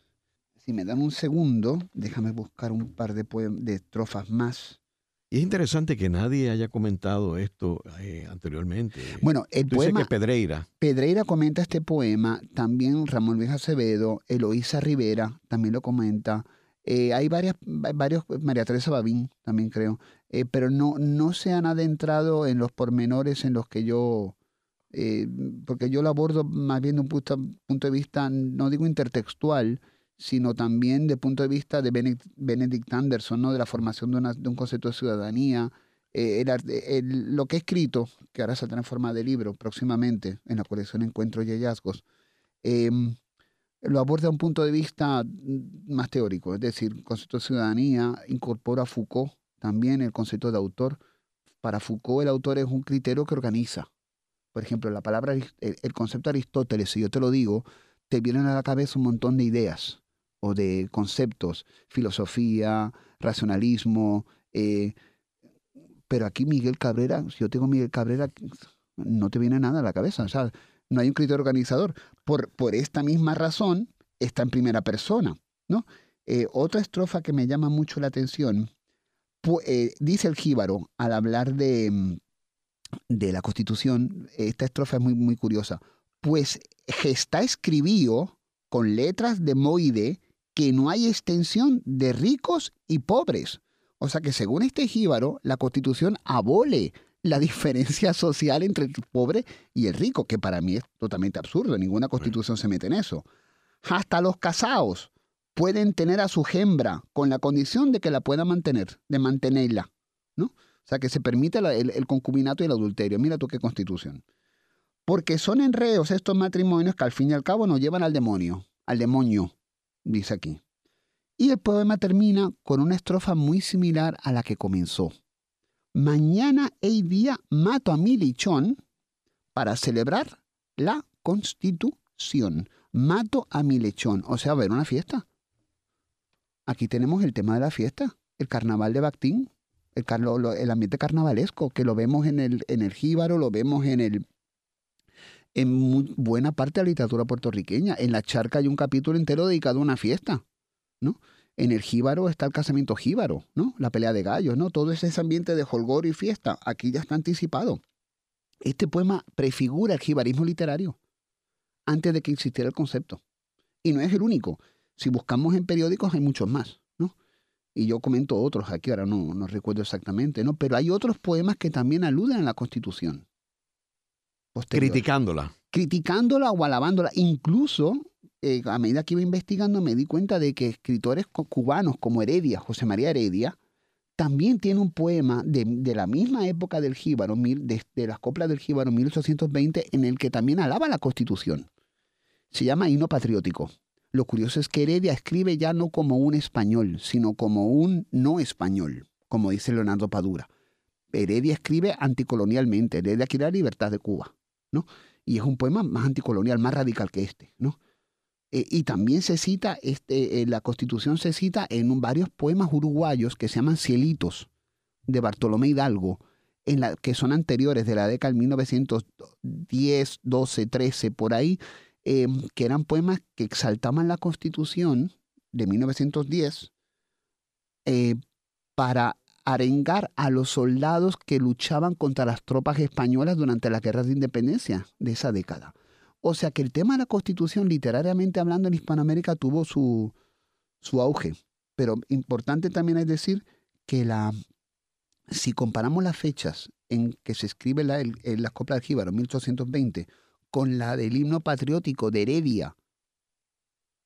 Si me dan un segundo, déjame buscar un par de, de estrofas más. Y es interesante que nadie haya comentado esto eh, anteriormente. Bueno, el poema. que Pedreira. Pedreira comenta este poema, también Ramón Luis Acevedo, Eloísa Rivera también lo comenta. Eh, hay varias, varios, María Teresa Babín también creo, eh, pero no, no se han adentrado en los pormenores en los que yo, porque yo lo abordo más bien de un punto, de vista, no digo intertextual, sino también de punto de vista de Benedict Anderson, ¿no? de la formación de, un concepto de ciudadanía. Eh, lo que he escrito, que ahora saldrá en forma de libro próximamente en la colección Encuentros y Hallazgos, em, lo aborda de un punto de vista más teórico, es decir, el concepto de ciudadanía incorpora a Foucault también el concepto de autor. Para Foucault el autor es un criterio que organiza. Por ejemplo, la palabra, el concepto de Aristóteles, si yo te lo digo, te vienen a la cabeza un montón de ideas o de conceptos, filosofía, racionalismo. Eh, pero aquí Miguel Cabrera, si yo tengo Miguel Cabrera, no te viene nada a la cabeza. O sea, no hay un criterio organizador. Por, por esta misma razón, está en primera persona. ¿no? Eh, otra estrofa que me llama mucho la atención, eh, dice el jíbaro al hablar de, de la Constitución, esta estrofa es muy, muy curiosa, pues está escribido con letras de moide que no hay extensión de ricos y pobres. O sea que según este jíbaro, la constitución abole la diferencia social entre el pobre y el rico, que para mí es totalmente absurdo, ninguna constitución se mete en eso. Hasta los casados pueden tener a su hembra con la condición de que la pueda mantener, de mantenerla, ¿no? O sea, que se permite el, el, concubinato y el adulterio. Mira tú qué constitución. Porque son enredos estos matrimonios que al fin y al cabo nos llevan al demonio, al demonio dice aquí. Y el poema termina con una estrofa muy similar a la que comenzó. Mañana y día mato a mi lichón para celebrar la constitución. Mato a mi lechón. O sea, va a una fiesta. Aquí tenemos el tema de la fiesta, el carnaval de Bactín, el, ambiente carnavalesco, que lo vemos en el, en jíbaro, lo vemos en el en buena parte de la literatura puertorriqueña. En la charca hay un capítulo entero dedicado a una fiesta, ¿no? En el jíbaro está el casamiento jíbaro, ¿no? La pelea de gallos, ¿no? Todo ese ambiente de holgor y fiesta, aquí ya está anticipado. Este poema prefigura el jibarismo literario antes de que existiera el concepto. Y no es el único. Si buscamos en periódicos hay muchos más, ¿no? Y yo comento otros aquí, ahora no, no recuerdo exactamente, ¿no? Pero hay otros poemas que también aluden a la Constitución. Criticándola. Criticándola o alabándola. Incluso, eh, a medida que iba investigando, me di cuenta de que escritores cubanos como Heredia, José María Heredia, también tiene un poema de, la misma época del Jíbaro, de, de, las coplas del Jíbaro 1820, en el que también alaba la Constitución. Se llama Himno Patriótico. Lo curioso es que Heredia escribe ya no como un español, sino como un no español, como dice Leonardo Padura. Heredia escribe anticolonialmente, Heredia quiere la libertad de Cuba, ¿no? Y es un poema más anticolonial, más radical que este, ¿no? Eh, y también se cita, este, eh, la Constitución se cita en varios poemas uruguayos que se llaman Cielitos, de Bartolomé Hidalgo, en la, que son anteriores de la década de 1910, 12, 13, por ahí, em, que eran poemas que exaltaban la Constitución de 1910 eh, para arengar a los soldados que luchaban contra las tropas españolas durante las guerras de independencia de esa década. O sea que el tema de la constitución, literariamente hablando en Hispanoamérica, tuvo su, su auge. Pero importante también es decir que la, si comparamos las fechas en que se escribe la, la Copla del Jíbaro, 1820, con la del himno patriótico de Heredia,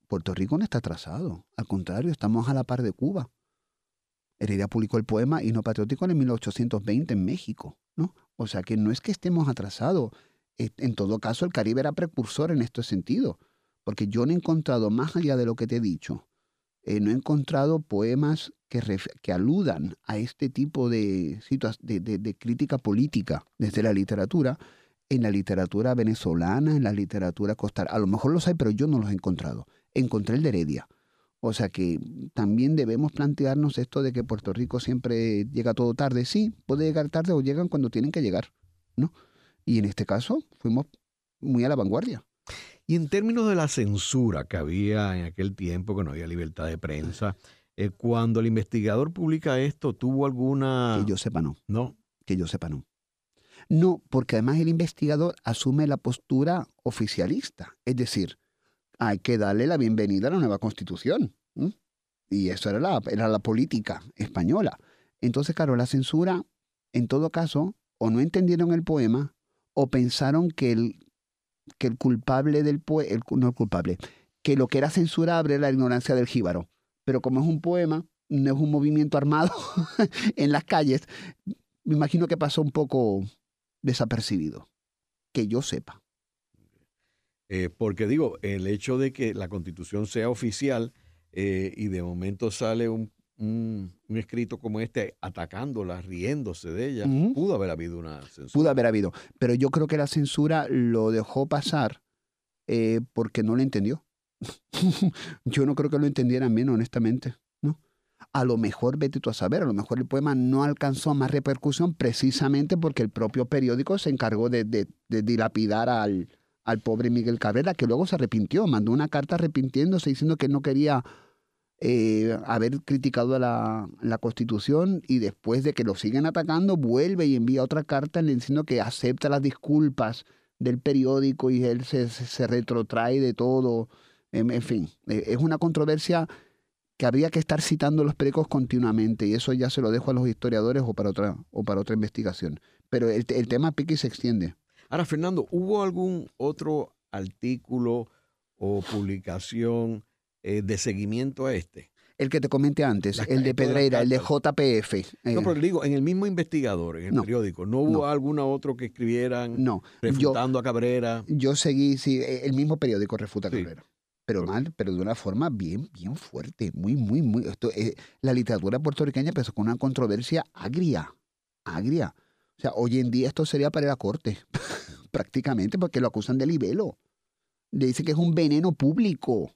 Puerto Rico no está atrasado. Al contrario, estamos a la par de Cuba. Heredia publicó el poema Himno Patriótico en 1820 en México, ¿no? O sea que no es que estemos atrasados. Eh, en todo caso, el Caribe era precursor en este sentido, porque yo no he encontrado, más allá de lo que te he dicho, eh, no he encontrado poemas que, que aludan a este tipo de, de, de, crítica política desde la literatura, en la literatura venezolana, en la literatura costal. A lo mejor los hay, pero yo no los he encontrado. Encontré el de Heredia. O sea que también debemos plantearnos esto de que Puerto Rico siempre llega todo tarde. Sí, puede llegar tarde o llegan cuando tienen que llegar, ¿no? Y en este caso fuimos muy a la vanguardia. Y en términos de la censura que había en aquel tiempo, que no había libertad de prensa, eh, cuando el investigador publica esto, ¿tuvo alguna...? Que yo sepa no. No. Que yo sepa no. No, porque además el investigador asume la postura oficialista. Es decir, hay que darle la bienvenida a la nueva constitución. Y eso era la, era la política española. Entonces, claro, la censura, en todo caso, o no entendieron el poema, o pensaron que el, que el culpable del poema, no el culpable, que lo que era censurable era la ignorancia del jíbaro. Pero como es un poema, no es un movimiento armado [laughs] en las calles, me imagino que pasó un poco desapercibido, que yo sepa. Eh, porque digo, el hecho de que la constitución sea oficial eh, y de momento sale un un, escrito como este atacándola, riéndose de ella, pudo haber habido una censura. Pudo haber habido, pero yo creo que la censura lo dejó pasar eh, porque no lo entendió. [laughs] yo no creo que lo entendieran bien, honestamente. ¿no? A lo mejor, vete tú a saber, a lo mejor el poema no alcanzó más repercusión precisamente porque el propio periódico se encargó de, de, de dilapidar al, al pobre Miguel Cabrera, que luego se arrepintió, mandó una carta arrepintiéndose diciendo que no quería eh, haber criticado la, la, Constitución y después de que lo siguen atacando, vuelve y envía otra carta diciendo que acepta las disculpas del periódico y él se, retrotrae de todo. En, fin, eh, es una controversia que habría que estar citando los periódicos continuamente y eso ya se lo dejo a los historiadores o para otra, o para otra investigación. Pero el, el tema pique se extiende. Ahora, Fernando, ¿hubo algún otro artículo o publicación eh, de seguimiento a este. El que te comenté antes, el de Pedreira, el de JPF. no, eh. pero digo, en el mismo investigador, en el periódico, ¿no hubo alguna otro que escribieran no, refutando a Cabrera? Yo seguí, sí, el mismo periódico refuta a Cabrera. Pero mal, pero de una forma bien, bien fuerte, muy, muy, muy. Esto, eh, la literatura puertorriqueña empezó con una controversia agria, agria. O sea, hoy en día esto sería para la corte, [laughs] prácticamente, porque lo acusan de libelo Le dice que es un veneno público,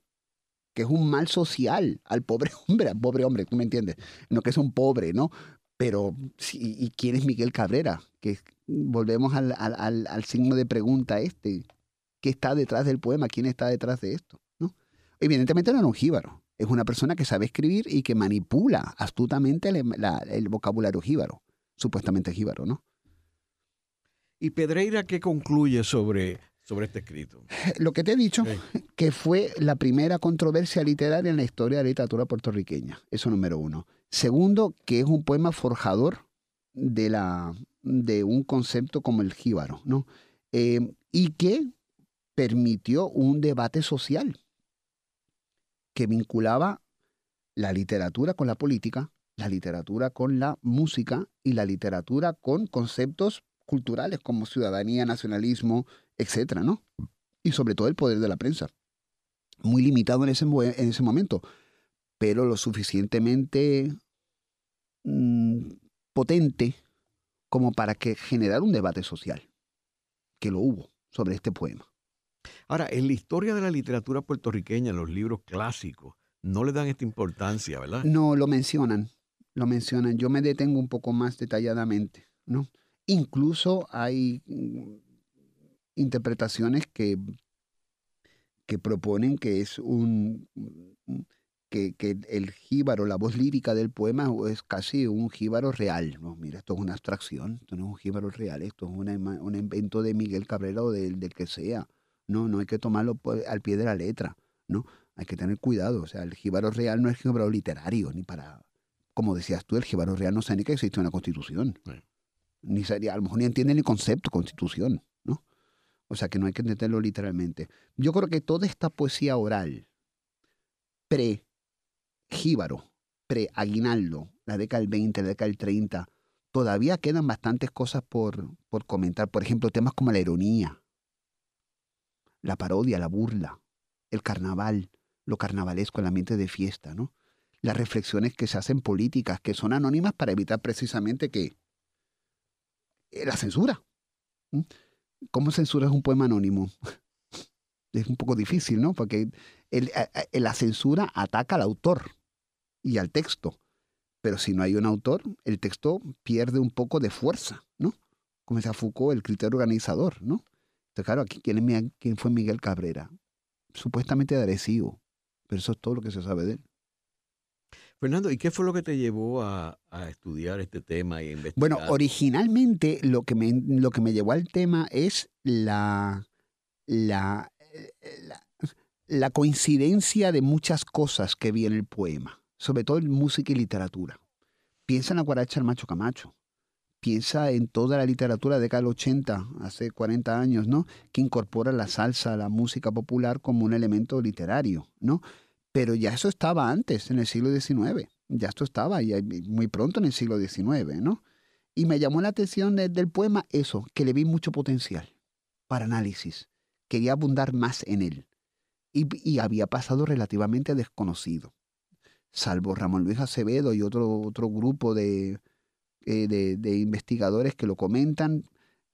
que es un mal social al pobre [laughs] hombre, al pobre hombre, tú me entiendes. No que es un pobre, ¿no? Pero, ¿y quién es Miguel Cabrera? Que volvemos al, al, al, signo de pregunta este. ¿Qué está detrás del poema? ¿Quién está detrás de esto? ¿No? Evidentemente no era un jíbaro. Es una persona que sabe escribir y que manipula astutamente el, el vocabulario jíbaro. Supuestamente jíbaro, ¿no? ¿Y Pedreira qué concluye sobre, sobre este escrito? [laughs] Lo que te he dicho, que fue la primera controversia literaria en la historia de la literatura puertorriqueña. Eso número uno. Segundo, que es un poema forjador de, la, de un concepto como el jíbaro, ¿no? Eh, y que permitió un debate social que vinculaba la literatura con la política, la literatura con la música y la literatura con conceptos culturales como ciudadanía, nacionalismo, etcétera, ¿no? Y sobre todo el poder de la prensa. Muy limitado en ese, en ese momento, pero lo suficientemente mm, potente como para que generar un debate social, que lo hubo sobre este poema. Ahora, en la historia de la literatura puertorriqueña, los libros clásicos, no le dan esta importancia, ¿verdad? No, lo mencionan, lo mencionan. Yo me detengo un poco más detalladamente, ¿no? Incluso hay mm, interpretaciones que, que proponen que es un que, que, el jíbaro, la voz lírica del poema es casi un jíbaro real. No, mira, esto es una abstracción, esto no es un jíbaro real, esto es un invento de Miguel Cabrera o del, del, que sea. No, no hay que tomarlo al pie de la letra, ¿no? Hay que tener cuidado. O sea, el jíbaro real no es jíbaro literario, ni para, como decías tú, el jíbaro real no sabe ni que existe una constitución ni sería, a lo mejor ni entiende el concepto constitución, ¿no? O sea que no hay que entenderlo literalmente. Yo creo que toda esta poesía oral, pre-jíbaro, pre-aguinaldo, la década del 20, la década del 30, todavía quedan bastantes cosas por, por comentar. Por ejemplo, temas como la ironía, la parodia, la burla, el carnaval, lo carnavalesco, el ambiente de fiesta, ¿no? Las reflexiones que se hacen políticas, que son anónimas para evitar precisamente que eh, la censura. ¿Cómo censuras un poema anónimo? [laughs] Es un poco difícil, ¿no? Porque la censura ataca al autor y al texto. Pero si no hay un autor, el texto pierde un poco de fuerza, ¿no? Como decía Foucault, el criterio organizador, ¿no? Entonces, claro, aquí, ¿quién, ¿quién fue Miguel Cabrera? Supuestamente agresivo, pero eso es todo lo que se sabe de él. Fernando, ¿y qué fue lo que te llevó a, estudiar este tema y a investigar? Bueno, originalmente lo que me, lo que me llevó al tema es la, la, la, coincidencia de muchas cosas que vi en el poema, sobre todo en música y literatura. Piensa en la guaracha del macho Camacho. Piensa en toda la literatura de década del 80, hace 40 años, ¿no? Que incorpora la salsa, la música popular como un elemento literario, ¿no? Pero ya eso estaba antes, en el siglo XIX. Ya esto estaba y muy pronto en el siglo XIX, ¿no? Y me llamó la atención del poema eso, que le vi mucho potencial para análisis. Quería abundar más en él. Y, había pasado relativamente desconocido. Salvo Ramón Luis Acevedo y otro, otro grupo eh, de, de, investigadores que lo comentan,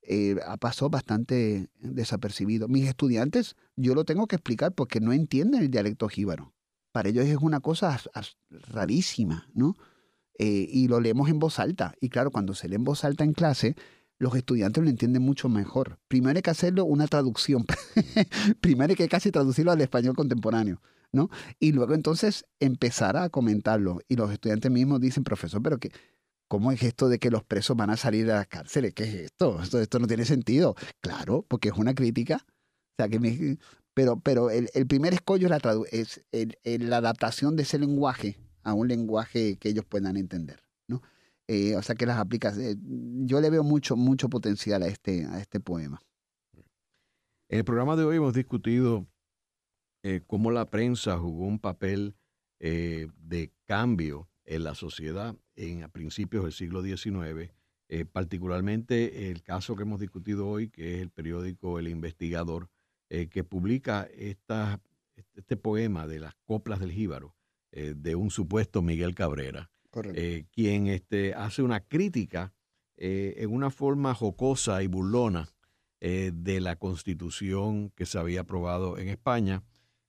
eh, pasado bastante desapercibido. Mis estudiantes, yo lo tengo que explicar porque no entienden el dialecto jíbaro. Para ellos es una cosa rarísima, ¿no? Eh, y lo leemos en voz alta. Y claro, cuando se lee en voz alta en clase, los estudiantes lo entienden mucho mejor. Primero hay que hacerlo una traducción. [laughs] Primero hay que casi traducirlo al español contemporáneo, ¿no? Y luego entonces empezar a comentarlo. Y los estudiantes mismos dicen, profesor, pero que, ¿cómo es esto de que los presos van a salir a las cárceles? ¿Qué es? Esto, esto no tiene sentido. Claro, porque es una crítica. O sea, que me, pero, pero el, primer escollo es, la, adaptación de ese lenguaje a un lenguaje que ellos puedan entender. ¿no? Eh, o sea que las aplicas. Eh, yo le veo mucho, mucho potencial a este, a este poema. En el programa de hoy hemos discutido eh, cómo la prensa jugó un papel de cambio en la sociedad en, a principios del siglo XIX, particularmente el caso que hemos discutido hoy, que es el periódico El Investigador, eh, que publica esta, este poema de las coplas del jíbaro eh, de un supuesto Miguel Cabrera, eh, quien este, hace una crítica en una forma jocosa y burlona eh, de la constitución que se había aprobado en España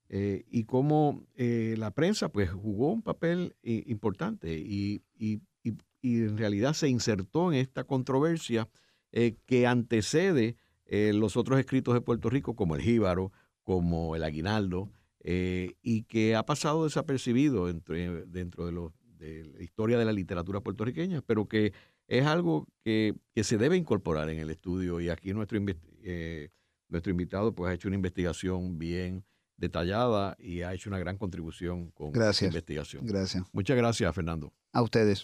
eh, y cómo eh, la prensa pues jugó un papel importante y, y, en realidad se insertó en esta controversia que antecede los otros escritos de Puerto Rico como el Jíbaro, como el Aguinaldo, y que ha pasado desapercibido entre, dentro de, los, de la historia de la literatura puertorriqueña, pero que es algo que, se debe incorporar en el estudio y aquí nuestro, eh, nuestro invitado pues ha hecho una investigación bien detallada y ha hecho una gran contribución con gracias, investigación. Gracias. Muchas gracias, Fernando. A ustedes.